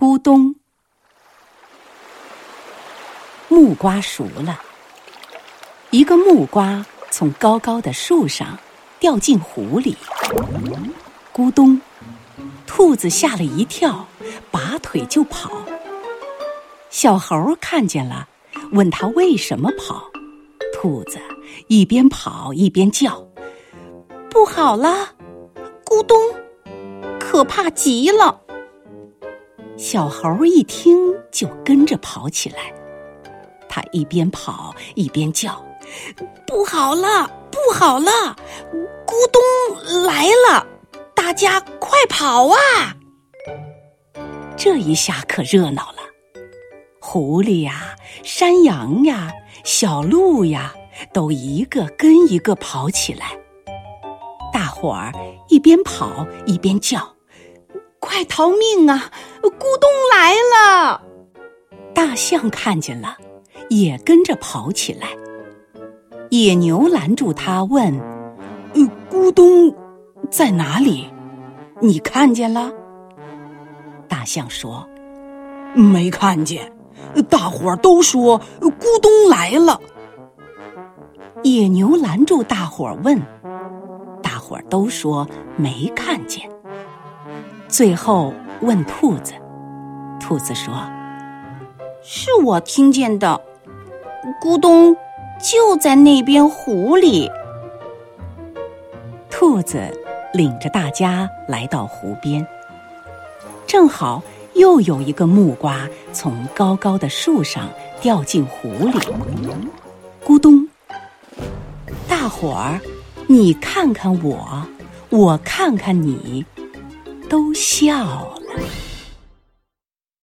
咕咚，木瓜熟了。一个木瓜从高高的树上掉进湖里，咕咚，兔子吓了一跳，拔腿就跑。小猴看见了，问他为什么跑。兔子一边跑一边叫：“不好了，咕咚，可怕极了！”小猴一听就跟着跑起来，他一边跑一边叫。不好了，不好了！咕咚来了，大家快跑啊！这一下可热闹了，狐狸呀、山羊呀、小鹿呀，都一个跟一个跑起来。大伙儿一边跑一边叫：“快逃命啊！咕咚来了！”大象看见了，也跟着跑起来。野牛拦住他，问：“呃咕咚在哪里？你看见了？”大象说：“没看见。大伙儿都说咕咚来了。”野牛拦住大伙儿问：“大伙儿都说没看见。”最后问兔子，兔子说：“是我听见的，咕咚。”就在那边湖里，兔子领着大家来到湖边，正好又有一个木瓜从高高的树上掉进湖里，咕咚！大伙儿，你看看我，我看看你，都笑了。